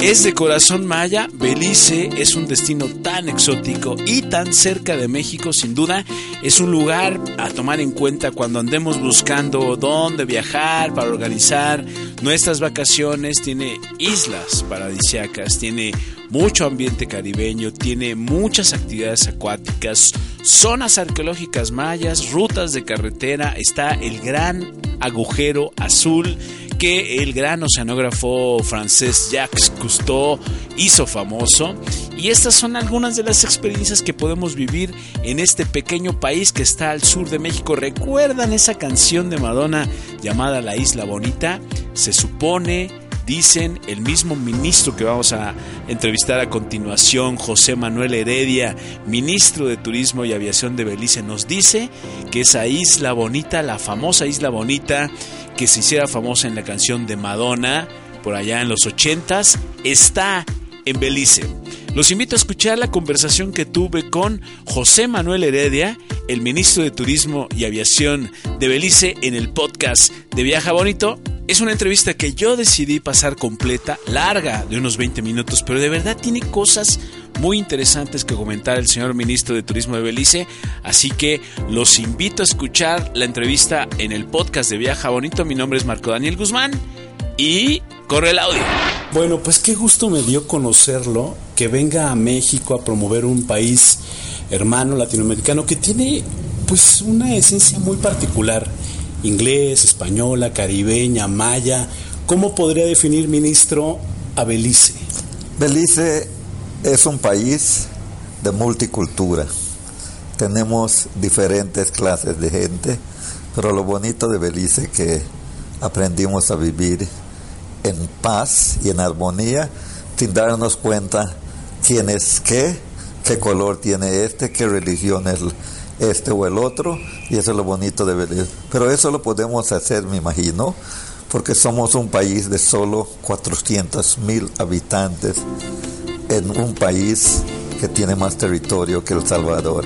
Es de corazón maya, Belice es un destino tan exótico y tan cerca de México, sin duda, es un lugar a tomar en cuenta cuando andemos buscando dónde viajar para organizar nuestras vacaciones. Tiene islas paradisiacas, tiene mucho ambiente caribeño, tiene muchas actividades acuáticas, zonas arqueológicas mayas, rutas de carretera, está el gran agujero azul que el gran oceanógrafo francés Jacques Cousteau hizo famoso. Y estas son algunas de las experiencias que podemos vivir en este pequeño país que está al sur de México. ¿Recuerdan esa canción de Madonna llamada La Isla Bonita? Se supone dicen el mismo ministro que vamos a entrevistar a continuación, José Manuel Heredia, ministro de Turismo y Aviación de Belice, nos dice que esa isla bonita, la famosa isla bonita, que se hiciera famosa en la canción de Madonna, por allá en los ochentas, está en Belice. Los invito a escuchar la conversación que tuve con José Manuel Heredia, el ministro de Turismo y Aviación de Belice, en el podcast de Viaja Bonito es una entrevista que yo decidí pasar completa, larga, de unos 20 minutos, pero de verdad tiene cosas muy interesantes que comentar el señor ministro de Turismo de Belice, así que los invito a escuchar la entrevista en el podcast de Viaja Bonito. Mi nombre es Marco Daniel Guzmán y corre el audio. Bueno, pues qué gusto me dio conocerlo, que venga a México a promover un país hermano latinoamericano que tiene pues una esencia muy particular inglés, española, caribeña, maya. ¿Cómo podría definir, ministro, a Belice? Belice es un país de multicultura. Tenemos diferentes clases de gente, pero lo bonito de Belice es que aprendimos a vivir en paz y en armonía sin darnos cuenta quién es qué, qué color tiene este, qué religión es este o el otro, y eso es lo bonito de Belice. Pero eso lo podemos hacer, me imagino, porque somos un país de solo 400 mil habitantes en un país que tiene más territorio que El Salvador.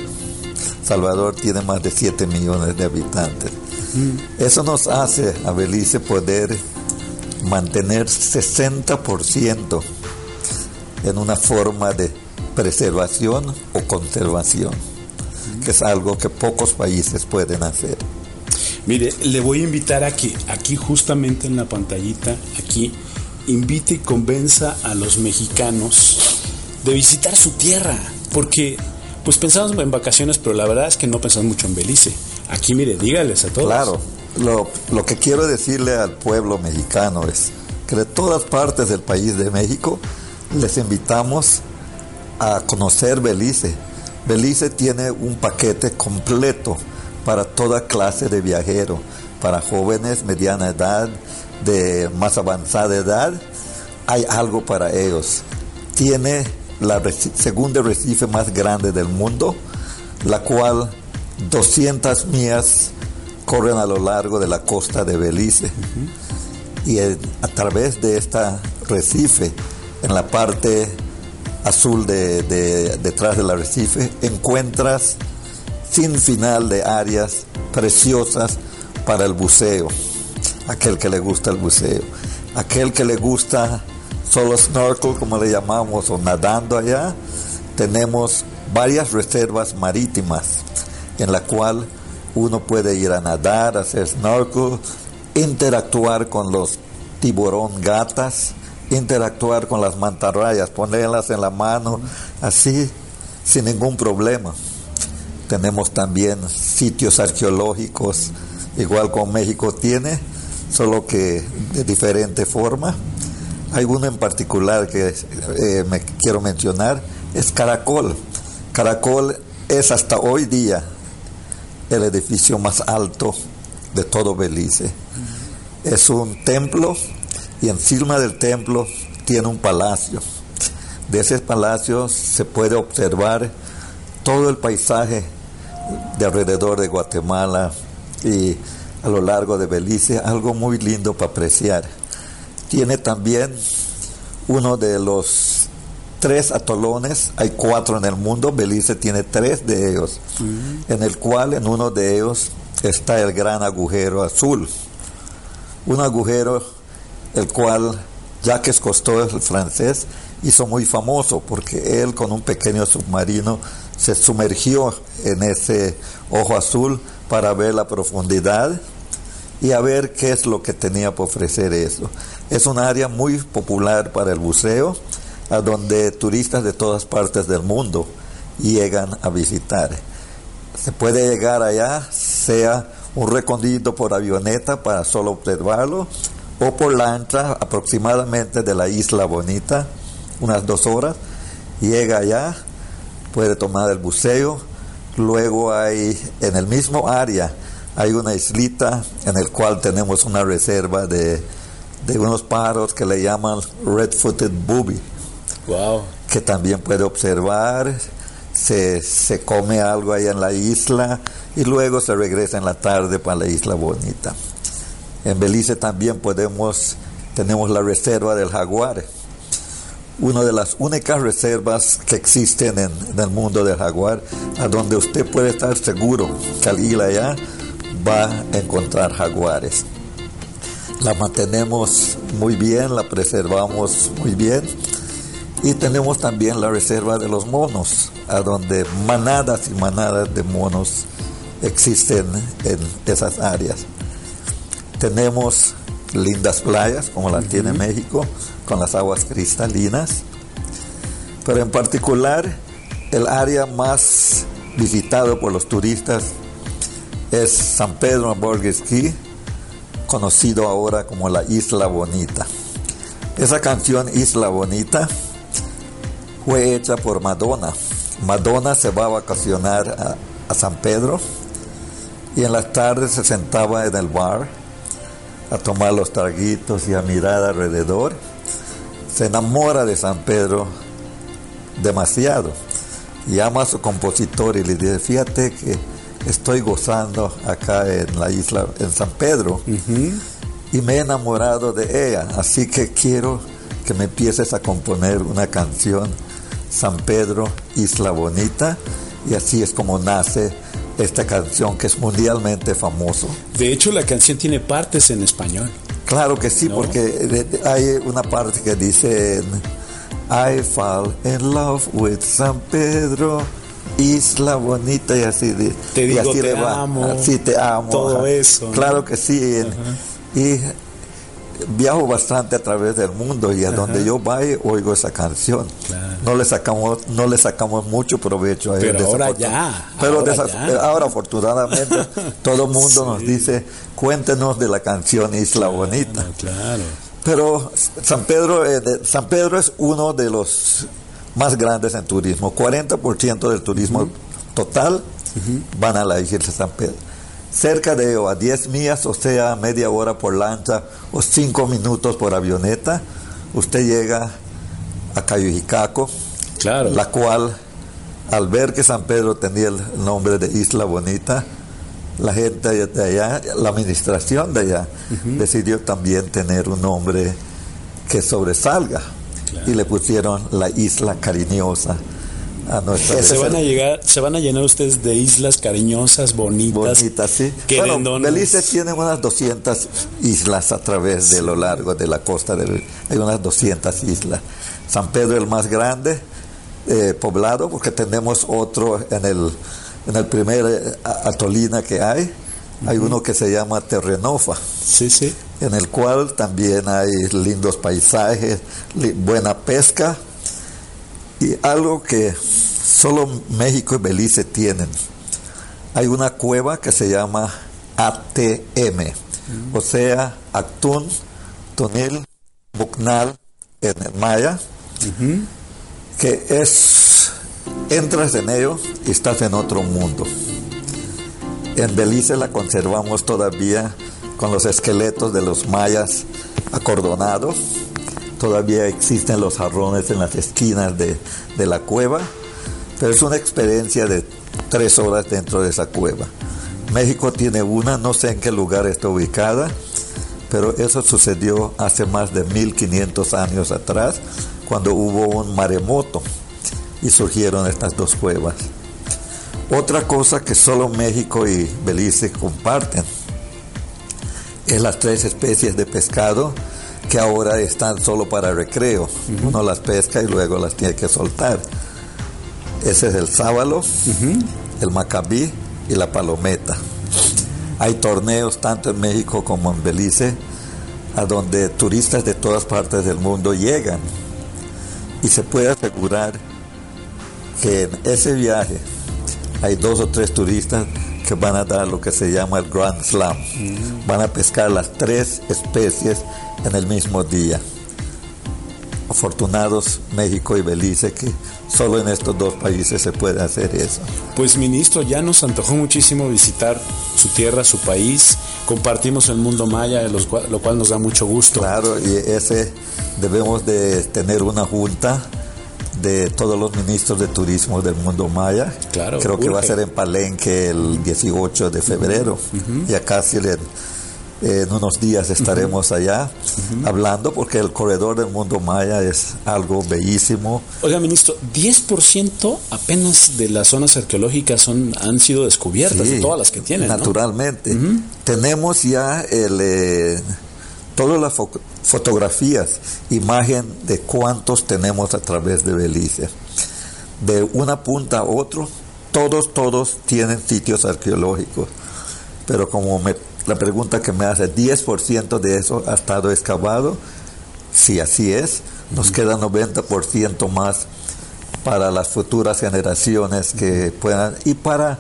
Salvador tiene más de 7 millones de habitantes. Mm. Eso nos hace a Belice poder mantener 60% en una forma de preservación o conservación que es algo que pocos países pueden hacer. Mire, le voy a invitar a que aquí justamente en la pantallita, aquí, invite y convenza a los mexicanos de visitar su tierra, porque pues pensamos en vacaciones, pero la verdad es que no pensamos mucho en Belice. Aquí, mire, dígales a todos. Claro, lo, lo que quiero decirle al pueblo mexicano es que de todas partes del país de México les invitamos a conocer Belice Belice tiene un paquete completo para toda clase de viajero, para jóvenes, mediana edad, de más avanzada edad, hay algo para ellos. Tiene la segunda recife más grande del mundo, la cual 200 millas corren a lo largo de la costa de Belice. Y a través de esta recife, en la parte azul de, detrás del arrecife, encuentras sin final de áreas preciosas para el buceo, aquel que le gusta el buceo, aquel que le gusta solo snorkel, como le llamamos, o nadando allá, tenemos varias reservas marítimas en la cual uno puede ir a nadar, hacer snorkel, interactuar con los tiburón gatas, interactuar con las mantarrayas, ponerlas en la mano, así, sin ningún problema. Tenemos también sitios arqueológicos, igual como México tiene, solo que de diferente forma. Hay uno en particular que eh, me quiero mencionar, es Caracol. Caracol es hasta hoy día el edificio más alto de todo Belice. Es un templo y encima del templo tiene un palacio. De ese palacio se puede observar todo el paisaje de alrededor de Guatemala y a lo largo de Belice, algo muy lindo para apreciar. Tiene también uno de los tres atolones, hay cuatro en el mundo, Belice tiene tres de ellos, en el cual en uno de ellos está el gran agujero azul. Un agujero el cual Jacques Cousteau, el francés, hizo muy famoso porque él con un pequeño submarino se sumergió en ese ojo azul para ver la profundidad y a ver qué es lo que tenía por ofrecer eso. Es un área muy popular para el buceo, a donde turistas de todas partes del mundo llegan a visitar. Se puede llegar allá, sea un recorrido por avioneta para solo observarlo, o por lancha aproximadamente de la isla Bonita, unas dos horas, llega allá, puede tomar el buceo, luego hay en el mismo área hay una islita en el cual tenemos una reserva de, unos pájaros que le llaman red-footed booby, wow. que también puede observar, se, se come algo ahí en la isla y luego se regresa en la tarde para la isla bonita. En Belice también podemos, tenemos la reserva del jaguar, una de las únicas reservas que existen en, el mundo del jaguar, a donde usted puede estar seguro que al ir allá va a encontrar jaguares. La mantenemos muy bien, la preservamos muy bien y tenemos también la reserva de los monos, a donde manadas y manadas de monos existen en esas áreas. Tenemos lindas playas, como la tiene México, con las aguas cristalinas, pero en particular el área más visitado por los turistas es San Pedro Borgesquí, conocido ahora como la Isla Bonita. Esa canción Isla Bonita fue hecha por Madonna. Madonna se va a vacacionar a, a San Pedro y en las tardes se sentaba en el bar a tomar los traguitos y a mirar alrededor, se enamora de San Pedro demasiado. Llama a su compositor y le dice, fíjate que estoy gozando acá en la isla, en San Pedro, y me he enamorado de ella, así que quiero que me empieces a componer una canción, San Pedro, Isla Bonita, y así es como nace esta canción que es mundialmente famoso. De hecho, la canción tiene partes en español. Claro que sí, porque hay una parte que dice I fall in love with San Pedro, Isla Bonita y así de, te digo, y así te amo, así te amo. Todo eso. Claro que sí. Y viajo bastante a través del mundo y a donde yo vaya oigo esa canción. No le sacamos no le sacamos mucho provecho a Pero ahora ya. Pero ahora, afortunadamente todo el mundo nos dice, "Cuéntenos de la canción Isla Bonita." Claro. Pero San Pedro eh, San Pedro es uno de los más grandes en turismo. 40% del turismo total van a la isla de San Pedro cerca de o a 10 millas, o sea, media hora por lancha o 5 minutos por avioneta, usted llega a Cayujicaco, claro. la cual, al ver que San Pedro tenía el nombre de Isla Bonita, la gente de allá, la administración de allá, decidió también tener un nombre que sobresalga. Y le pusieron la Isla Cariñosa se van a llegar, se van a llenar ustedes de islas cariñosas, bonitas. Bonitas, sí. Bueno, Belice tiene unas 200 islas a través de lo largo de la costa. De, hay unas 200 islas. San Pedro el más grande, eh, poblado, porque tenemos otro en el, en el primer eh, atolina que hay. Hay uno que se llama Terrenofa. Sí, sí. En el cual también hay lindos paisajes, buena pesca y algo que solo México y Belice tienen. Hay una cueva que se llama ATM, o sea, Actún, Tonil, Bucnal, en maya, que es, entras en ello y estás en otro mundo. En Belice la conservamos todavía con los esqueletos de los mayas acordonados todavía existen los jarrones en las esquinas de, la cueva, pero es una experiencia de tres horas dentro de esa cueva. México tiene una, no sé en qué lugar está ubicada, pero eso sucedió hace más de 1500 años atrás, cuando hubo un maremoto y surgieron estas dos cuevas. Otra cosa que solo México y Belice comparten es las tres especies de pescado que ahora están solo para recreo. Uno las pesca y luego las tiene que soltar. Ese es el sábalo, el macabí y la palometa. Hay torneos tanto en México como en Belice a donde turistas de todas partes del mundo llegan y se puede asegurar que en ese viaje hay dos o tres turistas que van a dar lo que se llama el Grand Slam. Mm. Van a pescar las tres especies en el mismo día. Afortunados México y Belice que solo en estos dos países se puede hacer eso. Pues ministro, ya nos antojó muchísimo visitar su tierra, su país. Compartimos el mundo maya, lo cual nos da mucho gusto. Claro, y ese debemos de tener una junta de todos los ministros de turismo del mundo maya. Claro, Creo que va a ser en Palenque el 18 de febrero. Y acá si le en unos días estaremos allá hablando porque el corredor del mundo maya es algo bellísimo. Oiga, ministro, 10% apenas de las zonas arqueológicas son, han sido descubiertas, de todas las que tienen. Naturalmente. Tenemos ya el, eh, todas las fotografías, imagen de cuántos tenemos a través de Belice. De una punta a otro, todos, todos tienen sitios arqueológicos. Pero como me la pregunta que me hace, 10% de eso ha estado excavado. Si así es, nos queda 90% más para las futuras generaciones que puedan y para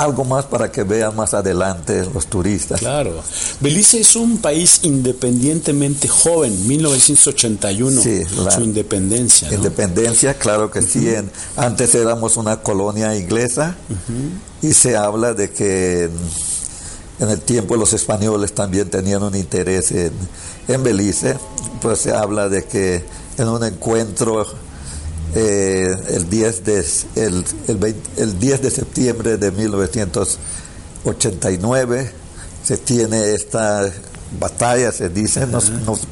algo más para que vean más adelante los turistas. Claro. Belice es un país independientemente joven, 1981, sí, su independencia. Independencia, claro que sí. antes éramos una colonia inglesa y se habla de que en el tiempo los españoles también tenían un interés en, Belice, pues se habla de que en un encuentro eh, el, 10 de, el, el, 10 de septiembre de 1989 se tiene esta batalla, se dice, no,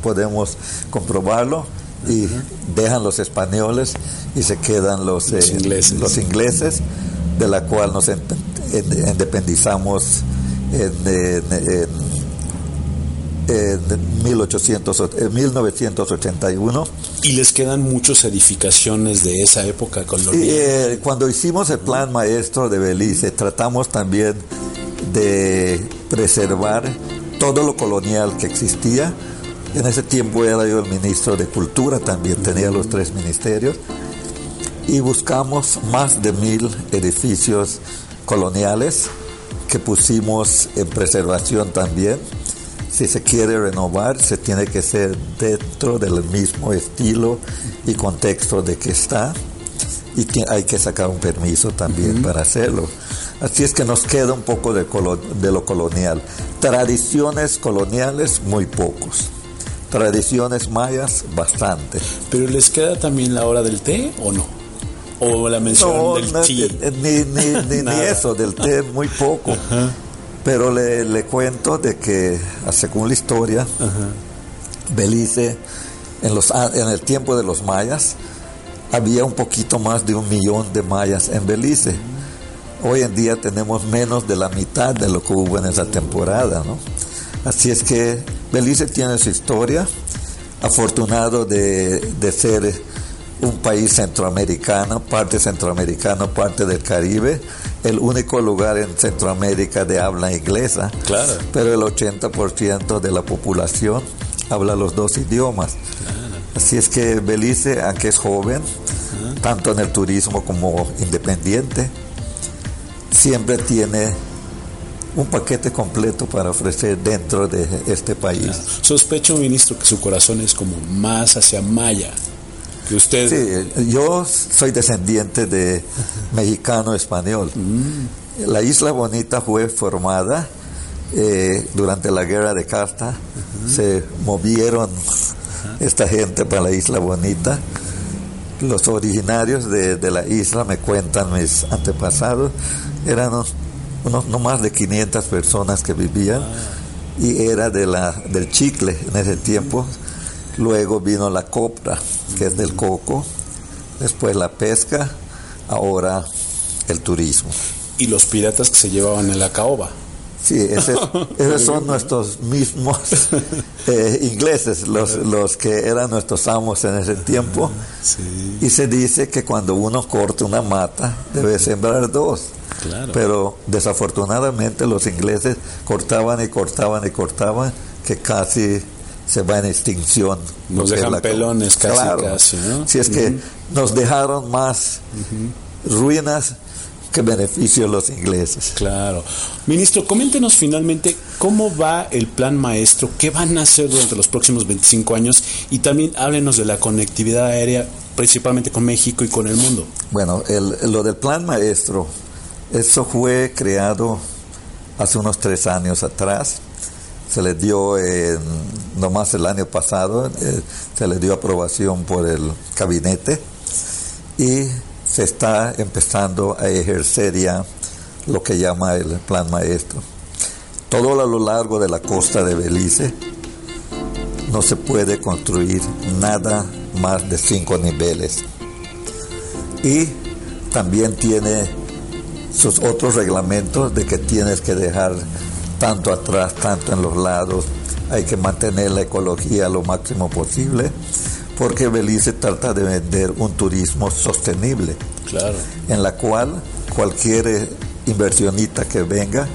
podemos comprobarlo, y dejan los españoles y se quedan los, eh, ingleses. los ingleses, de la cual nos independizamos en, en, 1981. ¿Y les quedan muchas edificaciones de esa época colonial? Eh, cuando hicimos el plan maestro de Belice, tratamos también de preservar todo lo colonial que existía. En ese tiempo era yo el ministro de Cultura, también tenía los tres ministerios, y buscamos más de mil edificios coloniales que pusimos en preservación también. Si se quiere renovar, se tiene que ser dentro del mismo estilo y contexto de que está y hay que sacar un permiso también para hacerlo. Así es que nos queda un poco de, de lo colonial. Tradiciones coloniales, muy pocos. Tradiciones mayas, bastante. ¿Pero les queda también la hora del té o no? o la mención del Ni, ni, eso, del té muy poco. Pero le, le, cuento de que, según la historia, Belice, en, los, en el tiempo de los mayas, había un poquito más de un millón de mayas en Belice. Hoy en día tenemos menos de la mitad de lo que hubo en esa temporada, ¿no? Así es que Belice tiene su historia, afortunado de, de ser un país centroamericano, parte centroamericano, parte del Caribe, el único lugar en Centroamérica de habla inglesa, claro. pero el 80% de la población habla los dos idiomas. Así es que Belice, aunque es joven, tanto en el turismo como independiente, siempre tiene un paquete completo para ofrecer dentro de este país. Sospecho, ministro, que su corazón es como más hacia Maya usted... Sí, yo soy descendiente de mexicano español. Mm. La Isla Bonita fue formada eh, durante la guerra de Casta. Se movieron esta gente para la Isla Bonita. Los originarios de, la isla, me cuentan mis antepasados, eran unos, no más de 500 personas que vivían ah. y era de la, del chicle en ese tiempo Luego vino la copra, que es del coco, después la pesca, ahora el turismo. ¿Y los piratas que se llevaban en la caoba? Sí, ese- esos son nuestros mismos eh, ingleses, los, los que eran nuestros amos en ese tiempo. Sí, Y se dice que cuando uno corta una mata, debe sembrar dos. claro. Pero desafortunadamente los ingleses cortaban y cortaban y cortaban, que casi se va en extinción. Nos dejan la- pelones casi, Claro. casi, ¿no? Si es que nos dejaron más ruinas que beneficios los ingleses. Claro. Ministro, coméntenos finalmente cómo va el plan maestro, qué van a hacer durante los próximos 25 años y también háblenos de la conectividad aérea, principalmente con México y con el mundo. Bueno, el- lo del plan maestro, eso fue creado hace unos tres años atrás. Se le dio, en, nomás el año pasado, eh, se le dio aprobación por el gabinete y se está empezando a ejercer ya lo que llama el plan maestro. Todo a lo largo de la costa de Belice no se puede construir nada más de cinco niveles y también tiene sus otros reglamentos de que tienes que dejar tanto atrás, tanto en los lados, hay que mantener la ecología lo máximo posible, porque Belice trata de vender un turismo sostenible, Claro. en la cual cualquier eh, inversionista que venga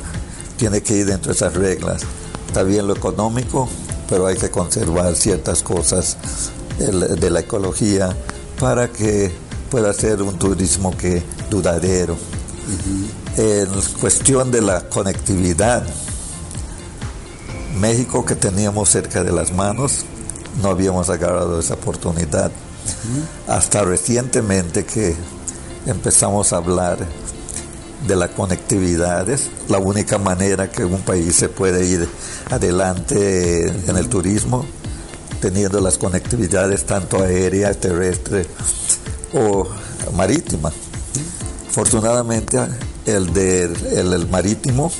tiene que ir dentro de esas reglas. Está bien lo económico, pero hay que conservar ciertas cosas de la ecología para que pueda ser un turismo que duradero. En cuestión de la conectividad, México que teníamos cerca de las manos, no habíamos agarrado esa oportunidad. Hasta recientemente que empezamos a hablar de la conectividad, es la única manera que un país se puede ir adelante en el turismo, teniendo las conectividades tanto aérea, terrestre o marítima. Afortunadamente, el, de, el, el marítimo,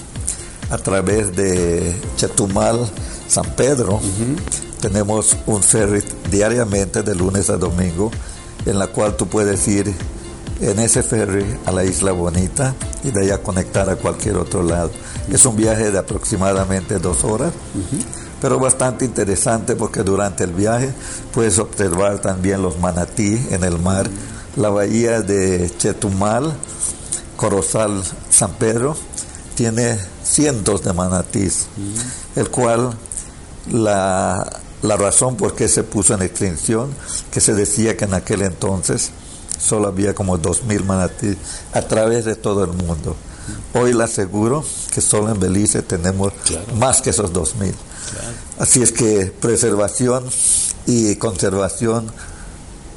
a través de Chetumal, San Pedro, tenemos un ferry diariamente de lunes a domingo, en la cual tú puedes ir en ese ferry a la Isla Bonita y de allá conectar a cualquier otro lado. Es un viaje de aproximadamente dos horas, pero bastante interesante porque durante el viaje puedes observar también los manatí en el mar, la bahía de Chetumal, Corozal, San Pedro, tiene cientos de manatís, el cual la, la razón por qué se puso en extinción, que se decía que en aquel entonces solo había como dos mil manatís a través de todo el mundo. Hoy le aseguro que solo en Belice tenemos Claro. más que esos dos mil. Así es que preservación y conservación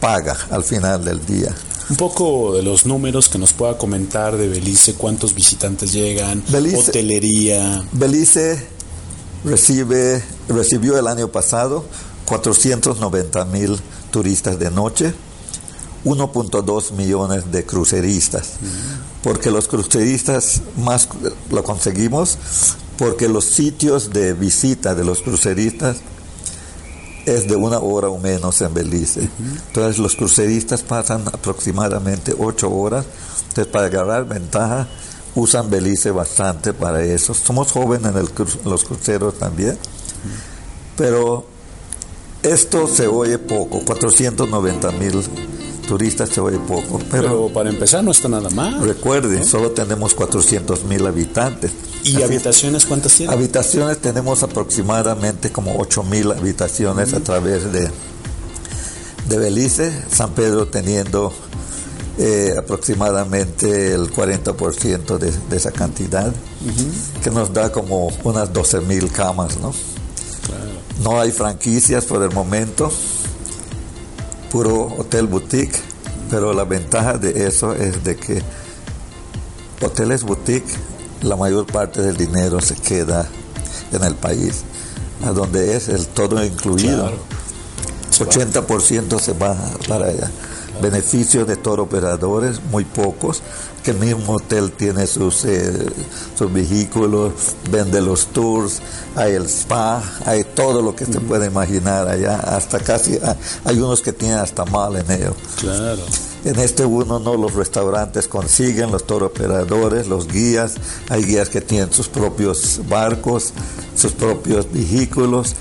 paga al final del día. Un poco de los números que nos pueda comentar de Belice, cuántos visitantes llegan, Belice- hotelería. Belice recibe, recibió el año pasado 490 mil turistas de noche, 1.2 millones de cruceristas, porque los cruceristas más lo conseguimos porque los sitios de visita de los cruceristas es de una hora o menos en Belice. Entonces los cruceristas pasan aproximadamente ocho horas. Entonces para agarrar ventaja usan Belice bastante para eso. Somos jóvenes en el cru- los cruceros también. Pero esto se oye poco, 490 mil turistas se oye poco. Pero Pero, para empezar no está nada mal. recuerden, solo tenemos 400 mil habitantes. ¿Y Así habitaciones cuántas tienen? Habitaciones tenemos aproximadamente como 8.000 habitaciones a través de, de Belice, San Pedro teniendo eh, aproximadamente el 40% de, de esa cantidad, que nos da como unas 12.000 camas, ¿no? No hay franquicias por el momento, puro hotel boutique, pero la ventaja de eso es de que hoteles boutique, la mayor parte del dinero se queda en el país, a donde es el todo incluido. Claro. 80% se va para allá. Beneficios de toro operadores, muy pocos, que el mismo hotel tiene sus, eh, sus vehículos, vende los tours, hay el spa, hay todo lo que se puede imaginar allá, hasta casi, ah, hay unos que tienen hasta mal en ello. Claro. En este uno no, los restaurantes consiguen, los toro operadores, los guías, hay guías que tienen sus propios barcos, sus propios vehículos,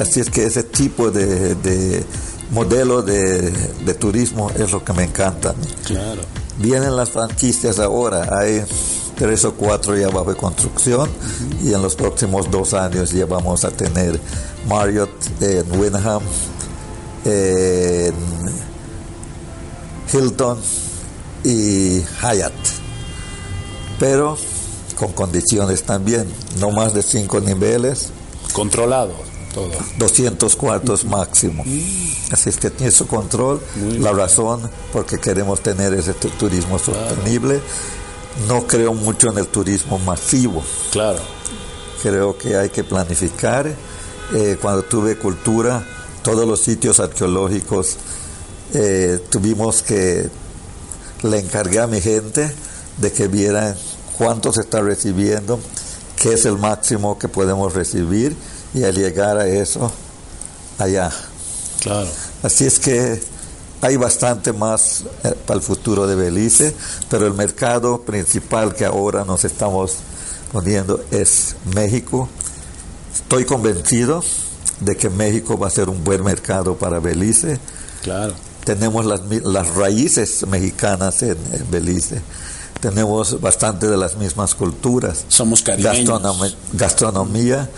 así es que ese tipo de, de modelo de, de, turismo es lo que me encanta. Claro. Vienen las franquicias ahora, hay tres o cuatro ya bajo construcción y en los próximos dos años ya vamos a tener Marriott en Wyndham, en Hilton y Hyatt. Pero con condiciones también, no más de cinco niveles. Controlado todo. 200 cuartos máximo. Así es que tiene su control. La razón porque queremos tener ese turismo sostenible. No creo mucho en el turismo masivo. Claro. Creo que hay que planificar. Eh, cuando tuve cultura, todos los sitios arqueológicos eh, tuvimos que le encargué a mi gente de que vieran cuánto se está recibiendo, qué es el máximo que podemos recibir y al llegar a eso, allá. Claro. Así es que hay bastante más eh, para el futuro de Belice, pero el mercado principal que ahora nos estamos poniendo es México. Estoy convencido de que México va a ser un buen mercado para Belice. Claro. Tenemos las, las raíces mexicanas en, en Belice tenemos bastante de las mismas culturas. Somos caribeños. Gastronomía, gastronomía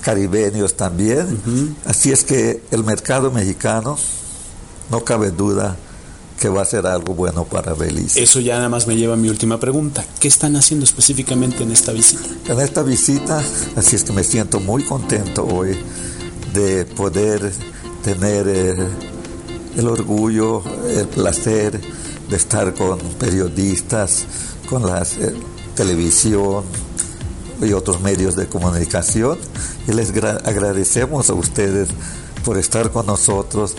caribeños también. Uh -huh. Así es que el mercado mexicano, no cabe duda que va a ser algo bueno para Belice. Eso ya nada más me lleva a mi última pregunta. ¿Qué están haciendo específicamente en esta visita? En esta visita, así es que me siento muy contento hoy de poder tener eh, el orgullo, el placer de estar con periodistas, con la eh, televisión y otros medios de comunicación. Y les agradecemos a ustedes por estar con nosotros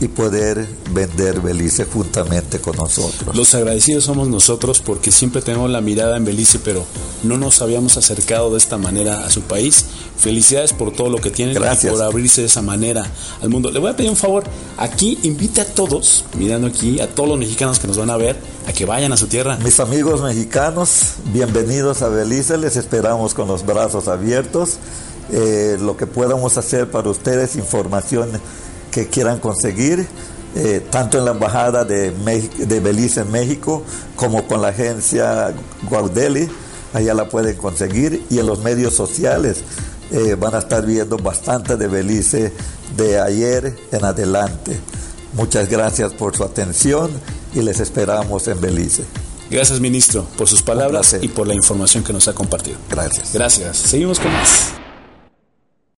y poder vender Belice juntamente con nosotros. Los agradecidos somos nosotros porque siempre tenemos la mirada en Belice, pero no nos habíamos acercado de esta manera a su país. Felicidades por todo lo que tienen Gracias. y por abrirse de esa manera al mundo. Le voy a pedir un favor, aquí invita a todos, mirando aquí, a todos los mexicanos que nos van a ver, a que vayan a su tierra. Mis amigos mexicanos, bienvenidos a Belice, les esperamos con los brazos abiertos. Eh, lo que podamos hacer para ustedes, información que quieran conseguir, eh, tanto en la Embajada de, México, de, Belice en México como con la agencia Guardeli, allá la pueden conseguir, y en los medios sociales eh, van a estar viendo bastante de Belice de ayer en adelante. Muchas gracias por su atención y les esperamos en Belice. Gracias, ministro, por sus palabras y por la información que nos ha compartido. Gracias. Gracias. Seguimos con más.